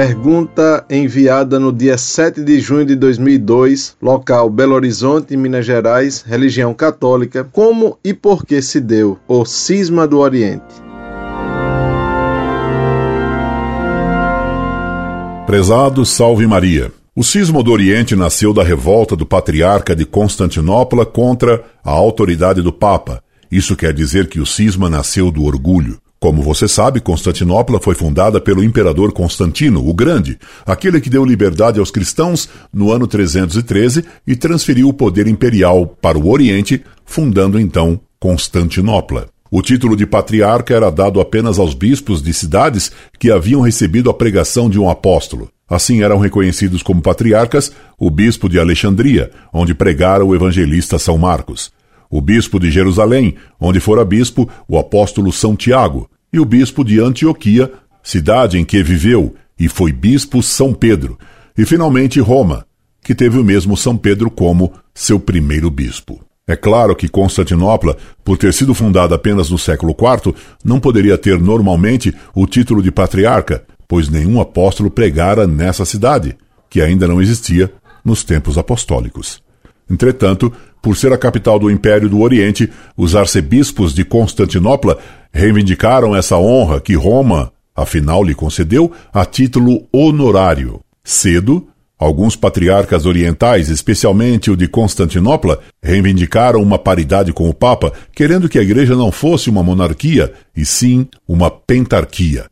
Pergunta enviada no dia 7 de junho de 2002, local Belo Horizonte, Minas Gerais, religião católica. Como e por que se deu o cisma do Oriente? Prezado Salve Maria. O cisma do Oriente nasceu da revolta do patriarca de Constantinopla contra a autoridade do Papa. Isso quer dizer que o cisma nasceu do orgulho. Como você sabe, Constantinopla foi fundada pelo imperador Constantino, o Grande, aquele que deu liberdade aos cristãos no ano 313 e transferiu o poder imperial para o Oriente, fundando então Constantinopla. O título de patriarca era dado apenas aos bispos de cidades que haviam recebido a pregação de um apóstolo. Assim eram reconhecidos como patriarcas o bispo de Alexandria, onde pregara o evangelista São Marcos o bispo de Jerusalém, onde fora bispo o apóstolo São Tiago, e o bispo de Antioquia, cidade em que viveu e foi bispo São Pedro, e finalmente Roma, que teve o mesmo São Pedro como seu primeiro bispo. É claro que Constantinopla, por ter sido fundada apenas no século IV, não poderia ter normalmente o título de patriarca, pois nenhum apóstolo pregara nessa cidade, que ainda não existia nos tempos apostólicos. Entretanto, por ser a capital do Império do Oriente, os arcebispos de Constantinopla reivindicaram essa honra que Roma, afinal, lhe concedeu a título honorário. Cedo, alguns patriarcas orientais, especialmente o de Constantinopla, reivindicaram uma paridade com o Papa, querendo que a Igreja não fosse uma monarquia, e sim uma pentarquia.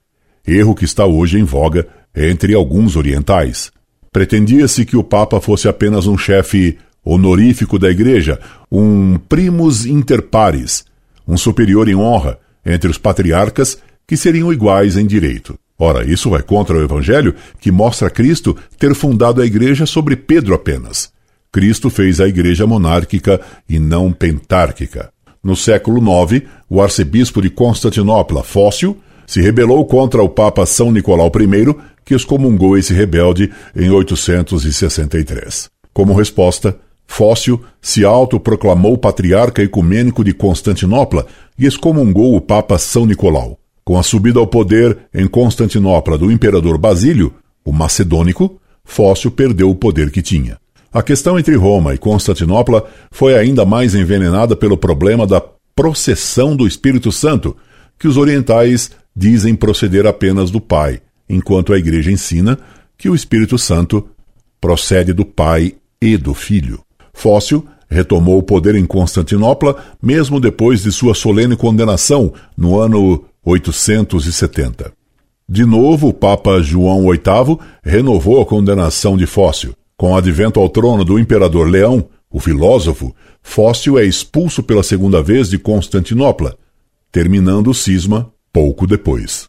Erro que está hoje em voga entre alguns orientais. Pretendia-se que o Papa fosse apenas um chefe honorífico da Igreja, um primus inter pares, um superior em honra entre os patriarcas que seriam iguais em direito. Ora, isso vai contra o Evangelho, que mostra Cristo ter fundado a Igreja sobre Pedro apenas. Cristo fez a Igreja monárquica e não pentárquica. No século IX, o arcebispo de Constantinopla, Fócio, se rebelou contra o Papa São Nicolau I, que excomungou esse rebelde em 863. Como resposta, Fócio se autoproclamou patriarca ecumênico de Constantinopla e excomungou o Papa São Nicolau. Com a subida ao poder em Constantinopla do imperador Basílio, o macedônico, Fócio perdeu o poder que tinha. A questão entre Roma e Constantinopla foi ainda mais envenenada pelo problema da processão do Espírito Santo, que os orientais dizem proceder apenas do Pai, enquanto a Igreja ensina que o Espírito Santo procede do Pai e do Filho. Fócio retomou o poder em Constantinopla mesmo depois de sua solene condenação no ano 870. De novo, o Papa João VIII renovou a condenação de Fócio. Com o advento ao trono do imperador Leão, o filósofo, Fócio é expulso pela segunda vez de Constantinopla, terminando o cisma pouco depois.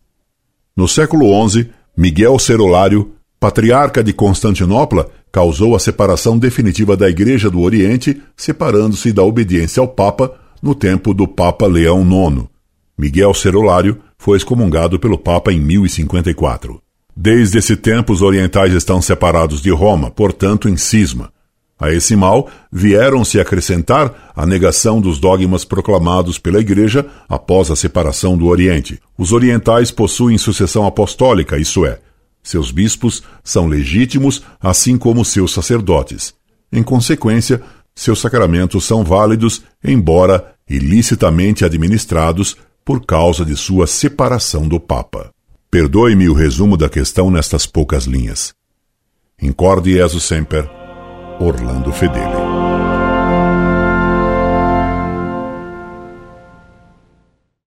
No século XI, Miguel Cerolário, patriarca de Constantinopla, causou a separação definitiva da Igreja do Oriente, separando-se da obediência ao Papa no tempo do Papa Leão IX. Miguel Cerolário foi excomungado pelo Papa em 1054. Desde esse tempo, os orientais estão separados de Roma, portanto, em cisma. A esse mal vieram-se acrescentar a negação dos dogmas proclamados pela Igreja após a separação do Oriente. Os orientais possuem sucessão apostólica, isso é, seus bispos são legítimos, assim como seus sacerdotes. Em consequência, seus sacramentos são válidos, embora ilicitamente administrados por causa de sua separação do Papa. Perdoe-me o resumo da questão nestas poucas linhas. Incorde Jesus Semper, Orlando Fedeli.